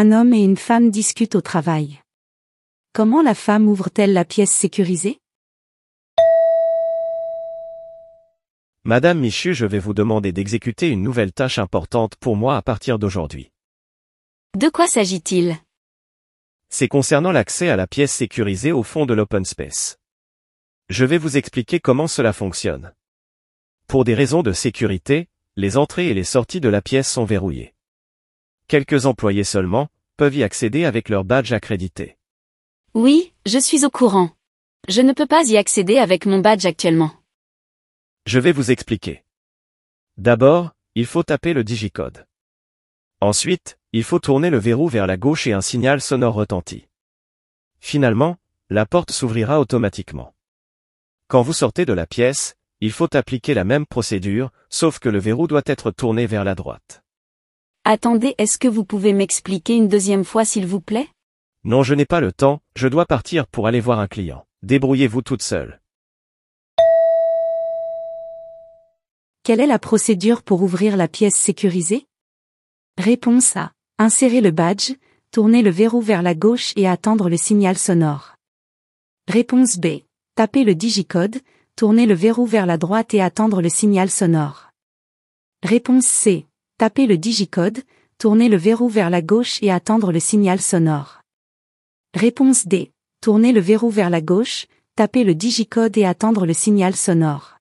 Un homme et une femme discutent au travail. Comment la femme ouvre-t-elle la pièce sécurisée? Madame Michu, je vais vous demander d'exécuter une nouvelle tâche importante pour moi à partir d'aujourd'hui. De quoi s'agit-il? C'est concernant l'accès à la pièce sécurisée au fond de l'open space. Je vais vous expliquer comment cela fonctionne. Pour des raisons de sécurité, les entrées et les sorties de la pièce sont verrouillées. Quelques employés seulement peuvent y accéder avec leur badge accrédité. Oui, je suis au courant. Je ne peux pas y accéder avec mon badge actuellement. Je vais vous expliquer. D'abord, il faut taper le digicode. Ensuite, il faut tourner le verrou vers la gauche et un signal sonore retentit. Finalement, la porte s'ouvrira automatiquement. Quand vous sortez de la pièce, il faut appliquer la même procédure, sauf que le verrou doit être tourné vers la droite. Attendez, est-ce que vous pouvez m'expliquer une deuxième fois s'il vous plaît? Non, je n'ai pas le temps, je dois partir pour aller voir un client. Débrouillez-vous toute seule. Quelle est la procédure pour ouvrir la pièce sécurisée? Réponse A. Insérer le badge, tourner le verrou vers la gauche et attendre le signal sonore. Réponse B. Taper le digicode, tourner le verrou vers la droite et attendre le signal sonore. Réponse C. Taper le digicode, tourner le verrou vers la gauche et attendre le signal sonore. Réponse D. Tourner le verrou vers la gauche, taper le digicode et attendre le signal sonore.